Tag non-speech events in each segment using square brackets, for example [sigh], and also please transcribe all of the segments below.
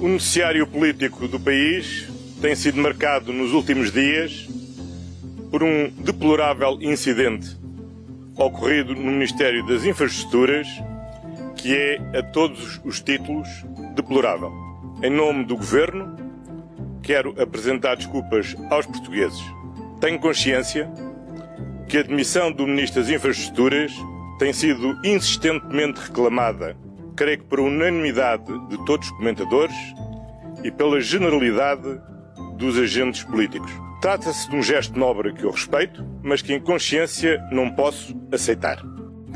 O noticiário político do país tem sido marcado nos últimos dias por um deplorável incidente ocorrido no Ministério das Infraestruturas, que é, a todos os títulos, deplorável. Em nome do Governo, quero apresentar desculpas aos portugueses. Tenho consciência que a demissão do Ministro das Infraestruturas tem sido insistentemente reclamada, creio que por unanimidade de todos os comentadores e pela generalidade dos agentes políticos. Trata-se de um gesto nobre que eu respeito, mas que em consciência não posso aceitar.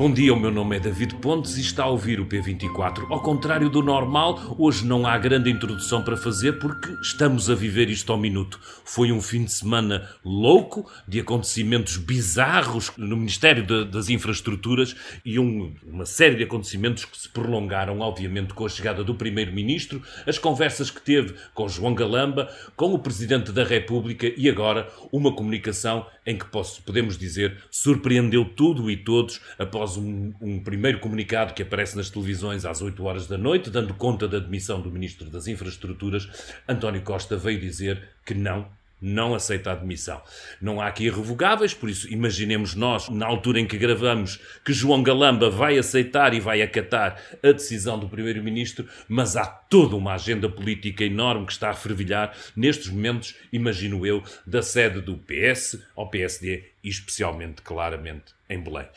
Bom dia, o meu nome é David Pontes e está a ouvir o P24. Ao contrário do normal, hoje não há grande introdução para fazer porque estamos a viver isto ao minuto. Foi um fim de semana louco, de acontecimentos bizarros no Ministério de, das Infraestruturas e um, uma série de acontecimentos que se prolongaram, obviamente, com a chegada do Primeiro-Ministro, as conversas que teve com João Galamba, com o Presidente da República e agora uma comunicação em que posso, podemos dizer surpreendeu tudo e todos após um, um, primeiro comunicado que aparece nas televisões às 8 horas da noite, dando conta da demissão do Ministro das Infraestruturas, António Costa veio dizer que não não aceita a admissão. Não há aqui irrevogáveis, por isso imaginemos nós, na altura em que gravamos, que João Galamba vai aceitar e vai acatar a decisão do Primeiro-Ministro, mas há toda uma agenda política enorme que está a fervilhar nestes momentos, imagino eu, da sede do PS ao PSD e especialmente, claramente, em Belém.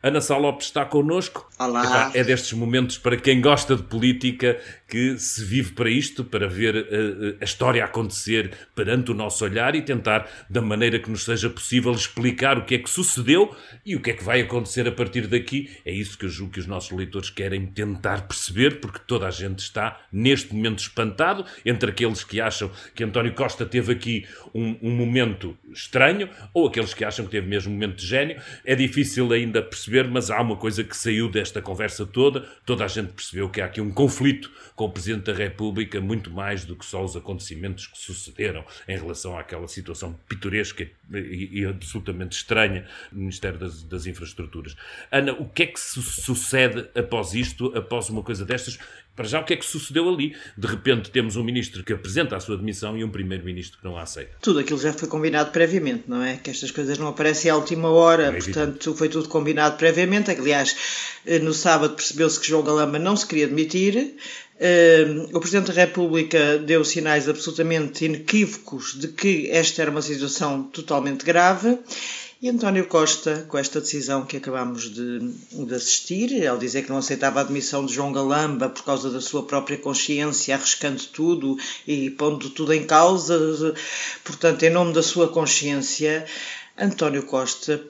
Ana Sá Lopes está connosco. Olá. É destes momentos para quem gosta de política que se vive para isto, para ver a, eh, eh, a, história acontecer perante o nosso olhar e tentar, da maneira que nos seja possível, explicar o que é que sucedeu e o que é que vai acontecer a partir daqui. É isso que eu julgo que os nossos leitores querem tentar perceber, porque toda a gente está neste momento espantado, entre aqueles que acham que António Costa teve aqui um, um momento estranho ou aqueles que acham que teve mesmo um momento de gênio. É difícil ainda perceber, mas há uma coisa que saiu desta conversa toda. Toda a gente percebeu que há aqui um conflito com o Presidente da República muito mais do que só os acontecimentos que sucederam em relação àquela situação pitoresca e, absolutamente estranha no Ministério das, das, Infraestruturas. Ana, o que é que su sucede após isto, após uma coisa destas? Para já, o que é que sucedeu ali? De repente temos um ministro que apresenta a sua demissão e um primeiro-ministro que não a aceita. Tudo aquilo já foi combinado previamente, não é? Que estas coisas não aparecem à última hora, é portanto foi tudo combinado previamente. Aliás, eh, no sábado percebeu-se que João Galamba não se queria demitir, o Presidente da República deu sinais absolutamente inequívocos de que esta era uma situação totalmente grave. E António Costa, com esta decisão que acabamos de, de, assistir, ao dizer que não aceitava a admissão de João Galamba por causa da sua própria consciência, arriscando tudo e pondo tudo em causa, portanto, em nome da sua consciência, António Costa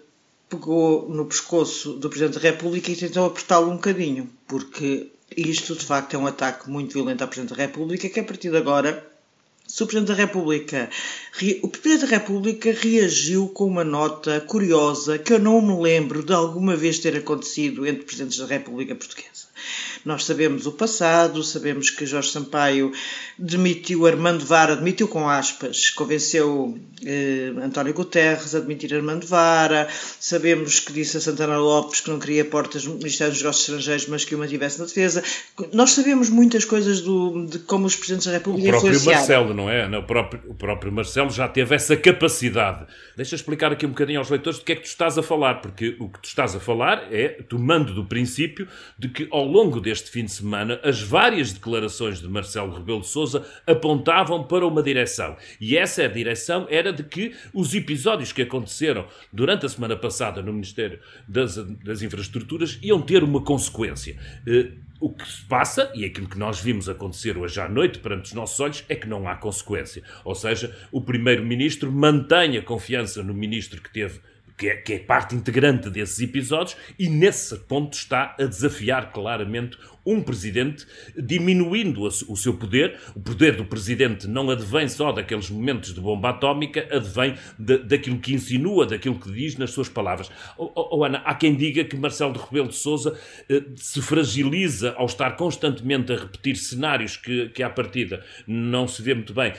pegou no pescoço do Presidente da República e tentou apertá-lo um bocadinho, porque isto, de facto, é um ataque muito violento ao Presidente da República, que a partir de agora o Presidente da República. O Presidente da República reagiu com uma nota curiosa que eu não me lembro de alguma vez ter acontecido entre Presidentes da República Portuguesa. Nós sabemos o passado, sabemos que Jorge Sampaio demitiu Armando Vara, demitiu com aspas, convenceu eh, António Guterres a demitir Armando Vara, sabemos que disse a Santana Lopes que não queria portas no Ministério dos Negócios Estrangeiros, mas que uma tivesse na defesa. Nós sabemos muitas coisas do, de como os Presidentes da República O próprio Marcelo, não é? O próprio, o próprio Marcelo já teve essa capacidade. Deixa explicar aqui um bocadinho aos leitores do que é que tu estás a falar, porque o que tu estás a falar é tomando do princípio de que ao longo deste fim de semana, as várias declarações de Marcelo Rebelo de Sousa apontavam para uma direção. E essa direção era de que os episódios que aconteceram durante a semana passada no Ministério das, das Infraestruturas iam ter uma consequência. Uh, o que se passa, e aquilo que nós vimos acontecer hoje à noite perante os nossos olhos, é que não há consequência. Ou seja, o Primeiro-Ministro mantém a confiança no Ministro que teve que é, que é parte integrante desses episódios, e nesse ponto está a desafiar claramente um presidente, diminuindo o seu poder. O poder do presidente não advém só daqueles momentos de bomba atómica, advém de, daquilo que insinua, daquilo que diz nas suas palavras. Oh, oh, Ana, há quem diga que Marcelo de Rebelo de Sousa eh, se fragiliza ao estar constantemente a repetir cenários que, que à partida não se vê muito bem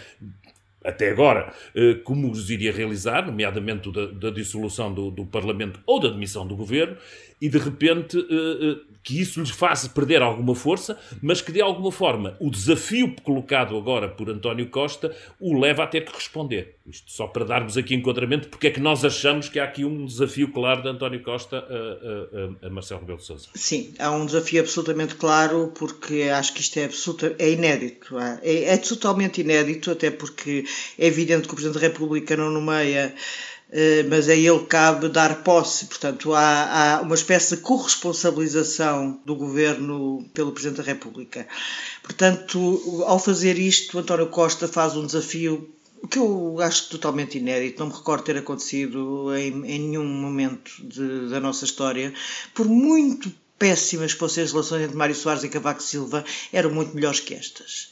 até agora, eh, como os iria realizar, nomeadamente da, da dissolução do, do, Parlamento ou da demissão do governo, e de repente eh, eh, que isso lhes faz perder alguma força, mas que de alguma forma o desafio colocado agora por António Costa o leva a ter que responder. Isto só para darmos aqui enquadramento, porque é que nós achamos que há aqui um desafio claro de António Costa a, a, a Marcelo Rebelo de Sousa. Sim, há um desafio absolutamente claro, porque acho que isto é, absoluta, é inédito. É, é totalmente inédito, até porque é evidente que o Presidente da República não nomeia mas a ele cabe dar posse. Portanto, há, há, uma espécie de corresponsabilização do governo pelo Presidente da República. Portanto, ao fazer isto, António Costa faz um desafio que eu acho totalmente inédito, não me recordo ter acontecido em, em nenhum momento de, da nossa história, por muito péssimas que fossem as relações entre Mário Soares e Cavaco Silva, eram muito melhores que estas.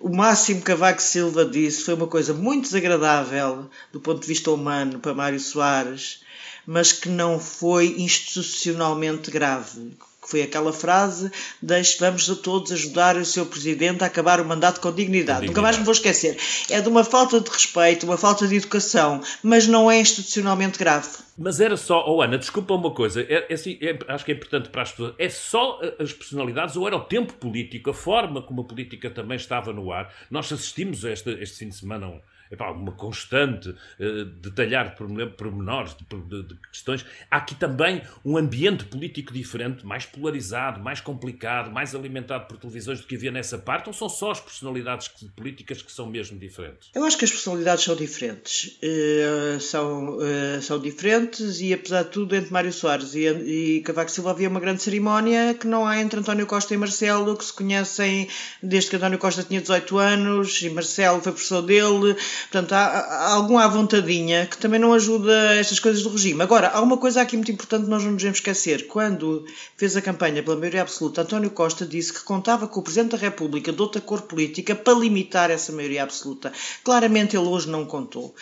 O máximo Cavaco Silva disse foi uma coisa muito desagradável do ponto de vista humano para Mário Soares, mas que não foi institucionalmente grave foi aquela frase: deixe, vamos a todos ajudar o seu presidente a acabar o mandato com dignidade. dignidade. Nunca mais me vou esquecer. É de uma falta de respeito, uma falta de educação, mas não é institucionalmente grave. Mas era só, oh Ana, desculpa uma coisa, é, é, assim, é, acho que é importante para as pessoas, é só as personalidades ou era o tempo político, a forma como a política também estava no ar? Nós assistimos a este, este fim de semana um, epá, uma constante, uh, detalhar pormenores de, de, de, questões. Há aqui também um ambiente político diferente, mais polarizado, mais complicado, mais alimentado por televisões do que havia nessa parte, ou são só as personalidades políticas que são mesmo diferentes? Eu acho que as personalidades são diferentes. Uh, são, uh, são diferentes e, apesar de tudo, entre Mário Soares e, e Cavaco Silva havia uma grande cerimónia que não há entre António Costa e Marcelo, que se conhecem desde que António Costa tinha 18 anos e Marcelo foi professor dele. Portanto, há, há à vontadinha que também não ajuda estas coisas do regime. Agora, há uma coisa aqui muito importante que nós não nos devemos esquecer. Quando fez a campanha pela maioria absoluta, António Costa disse que contava com o Presidente da República de outra cor política para limitar essa maioria absoluta. Claramente ele hoje não contou.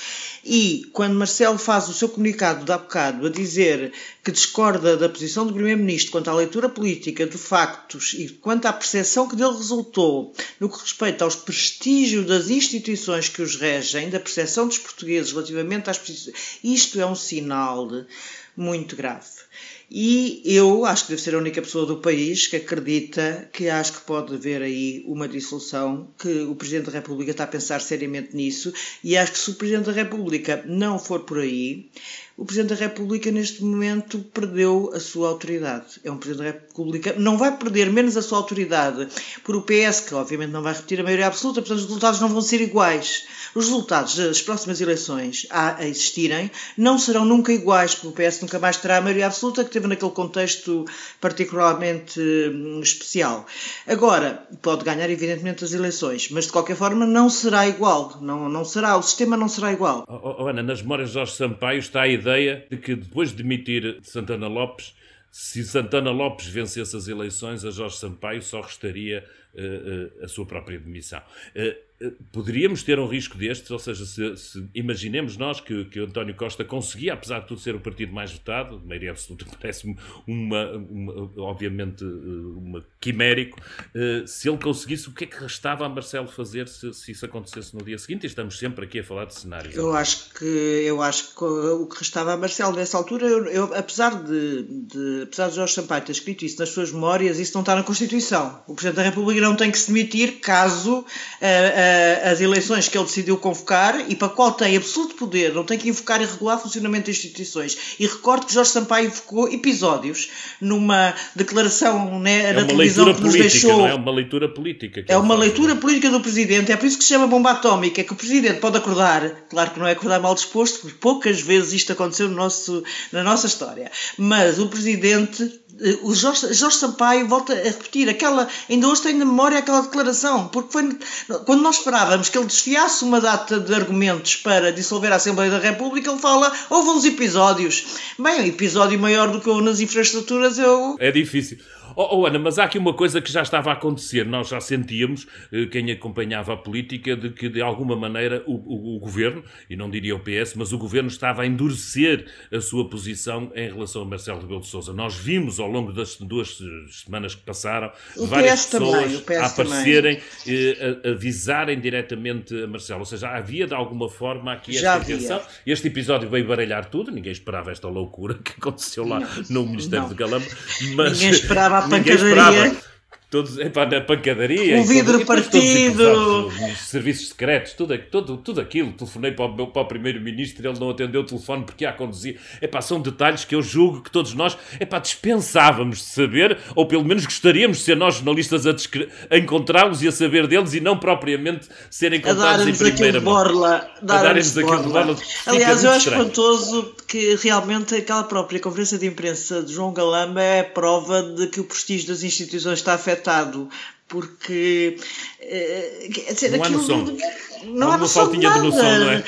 E quando Marcelo faz o seu comunicado de há bocado a dizer que discorda da posição do Primeiro-Ministro quanto à leitura política de factos e quanto à percepção que dele resultou no que respeita aos prestígios das instituições que os regem, da percepção dos portugueses relativamente às isto é um sinal muito grave. E eu acho que devo ser a única pessoa do país que acredita que acho que pode haver aí uma dissolução, que o Presidente da República está a pensar seriamente nisso, e acho que se o Presidente da República não for por aí, o Presidente da República neste momento perdeu a sua autoridade. É um Presidente da República, não vai perder menos a sua autoridade por o PS, que obviamente não vai repetir a maioria absoluta, portanto os resultados não vão ser iguais. Os resultados das próximas eleições a existirem não serão nunca iguais, porque o PS nunca mais terá a maioria absoluta que teve naquele contexto particularmente hum, especial. Agora, pode ganhar evidentemente as eleições, mas de qualquer forma não será igual. Não, não será, o sistema não será igual. Oh, oh, Ana, nas memórias de Jorge Sampaio está a ideia de que depois de demitir Santana Lopes, se Santana Lopes vencesse as eleições, a Jorge Sampaio só restaria uh, uh, a sua própria demissão. Uh, poderíamos ter um risco destes, ou seja, se, se imaginemos nós que, que António Costa conseguia, apesar de tudo ser o partido mais votado, maioria absoluta [laughs] parece-me uma, uma, obviamente uma quimérico, uh, se ele conseguisse, o que é que restava a Marcelo fazer se, se, isso acontecesse no dia seguinte? E estamos sempre aqui a falar de cenários. Eu acho que eu acho que o que restava a Marcelo nessa altura, eu, eu, apesar de, de apesar de Jorge Sampaio ter escrito isso nas suas memórias, isso não está na Constituição. O Presidente da República não tem que se demitir caso uh, as eleições que ele decidiu convocar e para a qual tem absoluto poder, não tem que invocar e regular o funcionamento das instituições. E recordo que Jorge Sampaio invocou episódios numa declaração né, é na televisão que nos deixou. Não é uma leitura política. É uma leitura política do Presidente, é por isso que se chama bomba atómica, é que o Presidente pode acordar, claro que não é acordar mal disposto, porque poucas vezes isto aconteceu no nosso, na nossa história, mas o Presidente eh, o Jorge, Jorge Sampaio volta a repetir aquela, ainda hoje tenho na memória aquela declaração, porque foi quando nós esperávamos que ele desfiasse uma data de argumentos para dissolver a Assembleia da República, ele fala, houve uns episódios. Bem, um episódio maior do que o nas infraestruturas eu... É difícil. Oh, oh, Ana, mas há aqui uma coisa que já estava a acontecer. Nós já sentíamos, eh, quem acompanhava a política, de que de alguma maneira o, o, o, governo, e não diria o PS, mas o governo estava a endurecer a sua posição em relação a Marcelo Rebelo de Sousa. Nós vimos ao longo das duas semanas que passaram o várias PS pessoas também, a aparecerem, eh, a, avisarem diretamente a Marcelo. Ou seja, havia de alguma forma aqui já esta intenção. Este episódio veio baralhar tudo, ninguém esperava esta loucura que aconteceu lá não, no Ministério não. de Galamba. Mas [laughs] ninguém esperava a pancadaria. Todos, epá, na pancadaria. O vidro partido. Os serviços secretos, tudo, tudo, tudo aquilo. Telefonei para o, para o primeiro-ministro ele não atendeu o telefone porque ia a conduzir. Epá, são detalhes que eu julgo que todos nós epá, dispensávamos de saber, ou pelo menos gostaríamos de ser nós jornalistas a, a encontrá-los e a saber deles e não propriamente serem contados em primeira mão. Borla, a darem-nos aquilo de borla. Aliás, eu acho espantoso que realmente aquela própria conferência de imprensa de João Galamba é prova de que o prestígio das instituições está afetado afetado porque eh, quer dizer, não aquilo, há noção. Não há, há uma faltinha de, de noção, não é?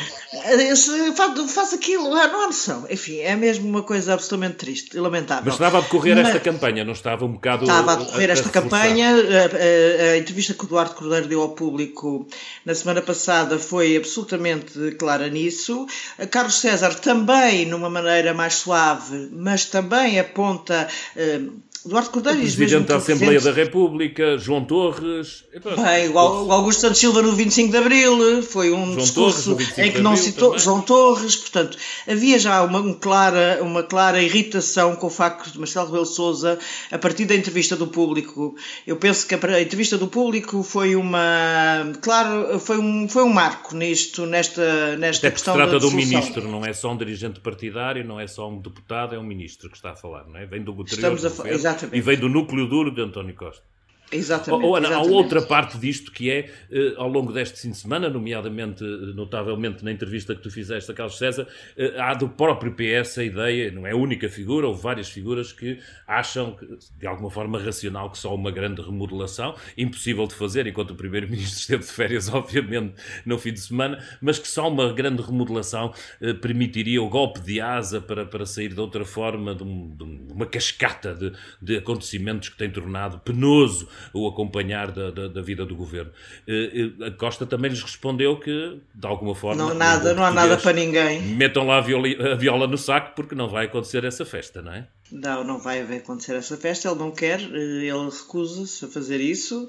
Esse, faz, faz aquilo, não há noção. Enfim, é mesmo uma coisa absolutamente triste e lamentável. Mas estava a decorrer Mas, esta campanha, não estava um bocado. Estava a decorrer a, a esta campanha. A, a, a, entrevista que o Eduardo Cordeiro deu ao público na semana passada foi absolutamente clara nisso. Carlos César também, numa maneira mais suave, mas também aponta. Uh, Eduardo Cordeiro o Presidente da Assembleia da República, João Torres. Bem, o Augusto Santos Silva no 25 de Abril foi um João discurso Torres, em que não citou também. João Torres, portanto, havia já uma, um clara, uma clara irritação com o facto de Marcelo Rebelo Souza, a partir da entrevista do público, eu penso que a entrevista do público foi uma, claro, foi um, foi um marco nisto, nesta, nesta Até questão se trata de um ministro, não é só um dirigente partidário, não é só um deputado, é um ministro que está a falar, não é? Vem do Estamos a, do Exatamente. E vem do núcleo duro de António Costa. Exatamente. Ou, Ana, há outra parte disto que é, eh, ao longo deste fim de semana, nomeadamente, eh, notavelmente na entrevista que tu fizeste a Carlos César, eh, há do próprio PS a ideia, não é a única figura, houve várias figuras que acham, de alguma forma racional, que só uma grande remodelação, impossível de fazer, enquanto o Primeiro-Ministro [laughs] esteve de férias, obviamente, no fim de semana, mas que só uma grande remodelação permitiria o golpe de asa para, para sair de outra forma de, um, de uma cascata de, de acontecimentos que tem tornado penoso o acompanhar da, da, da, vida do governo. Eh, eh, a Costa também lhes respondeu que, de alguma forma. Não, nada, não há nada para ninguém. Metam lá a viola, a viola no saco porque não vai acontecer essa festa, não é? Não, não vai acontecer essa festa, ele não quer, eh, ele recusa-se a fazer isso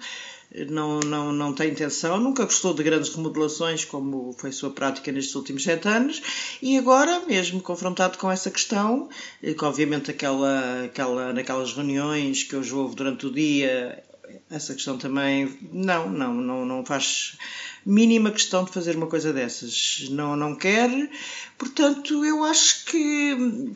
não, não, não tem intenção, nunca gostou de grandes remodelações, como foi sua prática nestes últimos sete anos, e agora, mesmo confrontado com essa questão, que obviamente aquela, aquela, naquelas reuniões que hoje houve durante o dia essa questão também não, não, não, não faz mínima questão de fazer uma coisa dessas. Não, não quer. Portanto, eu acho que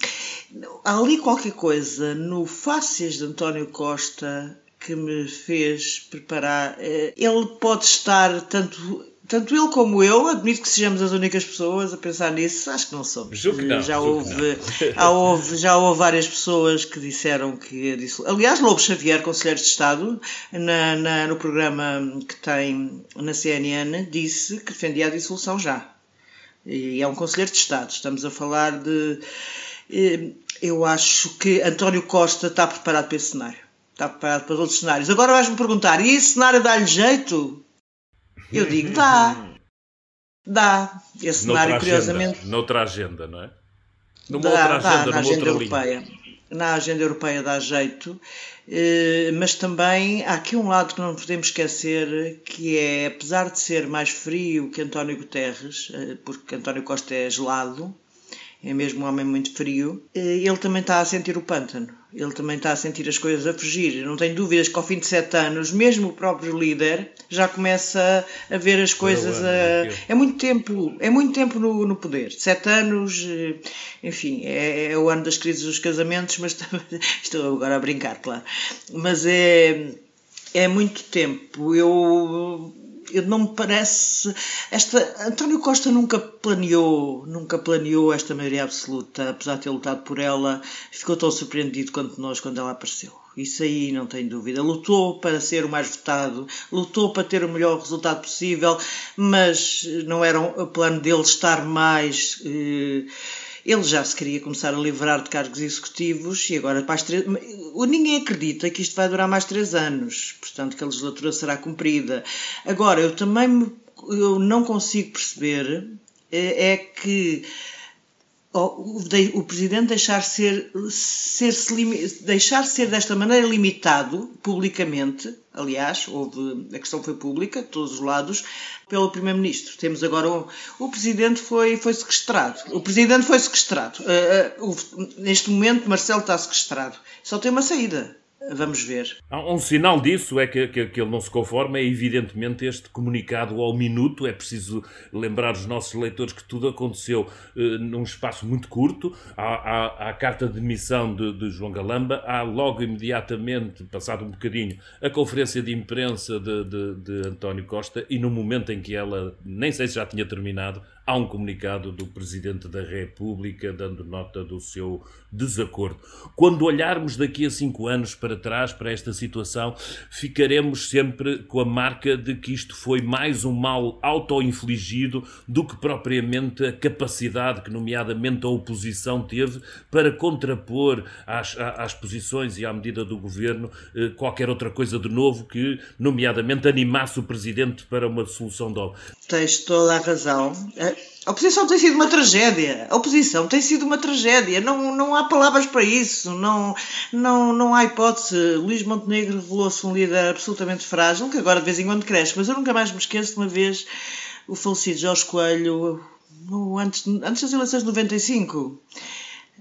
há ali qualquer coisa no Fáceis de António Costa que me fez preparar. Eh, ele pode estar tanto tanto ele como eu, admito que sejamos as únicas pessoas a pensar nisso, acho que não somos. Julgo não, já, houve, [laughs] já, houve, já houve várias pessoas que disseram que. Aliás, Lobo Xavier, Conselheiro de Estado, na, na, no programa que tem na CNN, disse que defendia a dissolução já. E é um Conselheiro de Estado. Estamos a falar de. Eh, eu acho que António Costa está preparado para esse cenário. Está preparado para outros cenários. Agora vais-me perguntar: e esse cenário dá-lhe jeito? Eu digo, dá. Dá. Esse cenário, noutra curiosamente. Agenda, noutra agenda, não é? Numa dá, outra agenda, dá, na agenda europeia. Linha. Na agenda europeia dá jeito, eh, mas também há aqui um lado que não podemos esquecer, que é, apesar de ser mais frio que António Guterres, eh, porque António Costa é gelado, é mesmo um homem muito frio, eh, ele também está a sentir o pântano. Ele também está a sentir as coisas a fugir. Não tenho dúvidas que ao fim de sete anos, mesmo o próprio líder já começa a ver as coisas. A... É muito tempo, é muito tempo no, no poder. Sete anos, eh, enfim, é, é, o ano das crises dos casamentos, mas [laughs] estou agora a brincar, claro. Mas é, é muito tempo. Eu não me parece. Esta, António Costa nunca planeou, nunca planeou esta maioria absoluta, apesar de ter lutado por ela, ficou tão surpreendido quanto nós quando ela apareceu. isso aí não tem dúvida. Lutou para ser o mais votado, lutou para ter o melhor resultado possível, mas não era o plano dele estar mais. Eh, ele já se queria começar a livrar de cargos executivos e agora para as três... ninguém acredita que isto vai durar mais três anos, portanto que a legislatura será cumprida. Agora, eu também me... eu não consigo perceber eh, é que o, presidente deixar ser, ser deixar ser desta maneira limitado publicamente, aliás, houve, a questão foi pública, de todos os lados, pelo primeiro-ministro. Temos agora o, o presidente foi, foi sequestrado. O presidente foi sequestrado. Uh, uh, neste momento, Marcelo está sequestrado. Só tem uma saída Vamos ver. Um sinal disso é que, que, que, ele não se conforma, é evidentemente este comunicado ao minuto. É preciso lembrar os nossos leitores que tudo aconteceu uh, num espaço muito curto. Há, há, há a carta de demissão de, de, João Galamba, há logo imediatamente, passado um bocadinho, a conferência de imprensa de, de, de António Costa e no momento em que ela, nem sei se já tinha terminado, há um comunicado do Presidente da República dando nota do seu desacordo. Quando olharmos daqui a cinco anos para trás, para esta situação, ficaremos sempre com a marca de que isto foi mais um mal auto-infligido do que propriamente a capacidade que, nomeadamente, a oposição teve para contrapor às, às posições e à medida do governo eh, qualquer outra coisa de novo que, nomeadamente, animasse o Presidente para uma solução de obra. Tens toda a razão. A oposição tem sido uma tragédia. A oposição tem sido uma tragédia. Não, não há palavras para isso. Não, não, não há hipótese. Luís Montenegro revelou-se um líder absolutamente frágil, que agora de vez em quando cresce. Mas eu nunca mais me esqueço de uma vez o falecido Jorge Coelho, antes, antes das eleições de 95.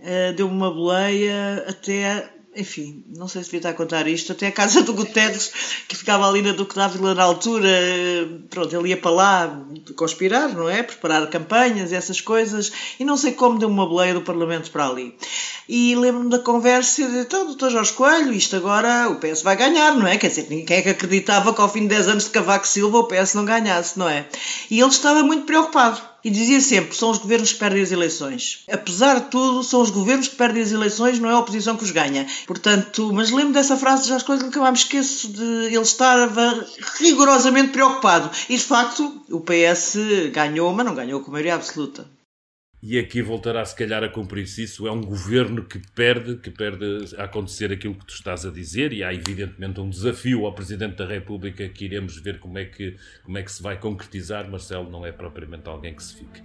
Eh, deu-me uma boleia até enfim, não sei se devia estar a contar isto, até a casa do Guterres, que ficava ali na Duque Dávila na altura, pronto, ele ia para lá conspirar, não é? Preparar campanhas essas coisas, e não sei como deu uma boleia do Parlamento para ali. E lembro-me da conversa de, então, doutor Jorge Coelho, isto agora o PS vai ganhar, não é? Quer dizer, quem é que acreditava que ao fim de 10 anos de Cavaco Silva o PS não ganhasse, não é? E ele estava muito preocupado e dizia sempre: são os governos que perdem as eleições. Apesar de tudo, são os governos que perdem as eleições, não é a oposição que os ganha. Portanto, mas lembro dessa frase já as coisas nunca mais me esqueço de ele estar rigorosamente preocupado. E de facto, o PS ganhou, mas não ganhou com maioria absoluta e aqui voltará se calhar a cumprir-se isso. É um governo que perde, que perde a acontecer aquilo que tu estás a dizer, e há evidentemente um desafio ao Presidente da República que iremos ver como é que, como é que se vai concretizar. Marcelo não é propriamente alguém que se fique.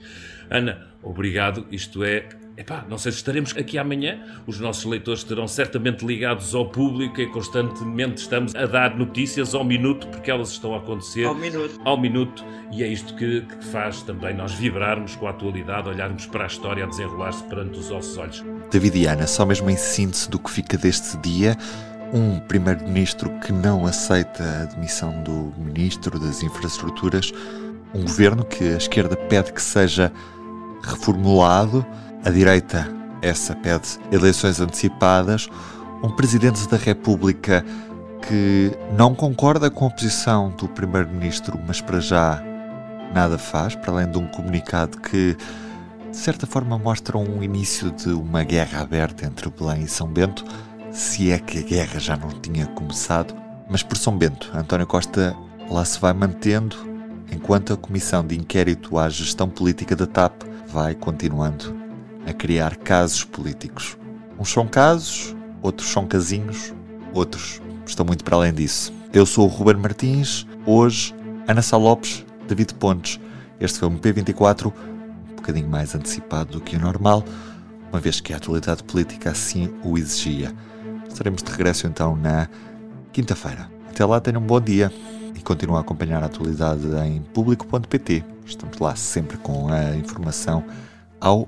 Ana, obrigado. Isto é Epá, não sei se estaremos aqui amanhã. Os nossos leitores estarão certamente ligados ao público e constantemente estamos a dar notícias ao minuto, porque elas estão a acontecer ao minuto. Ao minuto. E é isto que, que faz também nós vibrarmos com a atualidade, olharmos para a história a desenrolar-se perante os nossos olhos. David e Ana, só mesmo em síntese do que fica deste dia, um primeiro-ministro que não aceita a demissão do ministro das Infraestruturas, um governo que a esquerda pede que seja reformulado a direita, essa pede eleições antecipadas. Um presidente da República que não concorda com a posição do primeiro-ministro, mas para já nada faz, para além de um comunicado que de certa forma mostra um início de uma guerra aberta entre Belém e São Bento, se é que a guerra já não tinha começado. Mas por São Bento, António Costa lá se vai mantendo, enquanto a Comissão de Inquérito à Gestão Política da TAP vai continuando a criar casos políticos. Uns são casos, outros são casinhos, outros estão muito para além disso. Eu sou o Ruben Martins, hoje Ana Sá Lopes, David Pontes. Este foi um P24 um bocadinho mais antecipado do que o normal, uma vez que a atualidade política assim o exigia. Estaremos de regresso então na quinta-feira. Até lá, tenham um bom dia e continuem a acompanhar a atualidade em público.pt. Estamos lá sempre com a informação ao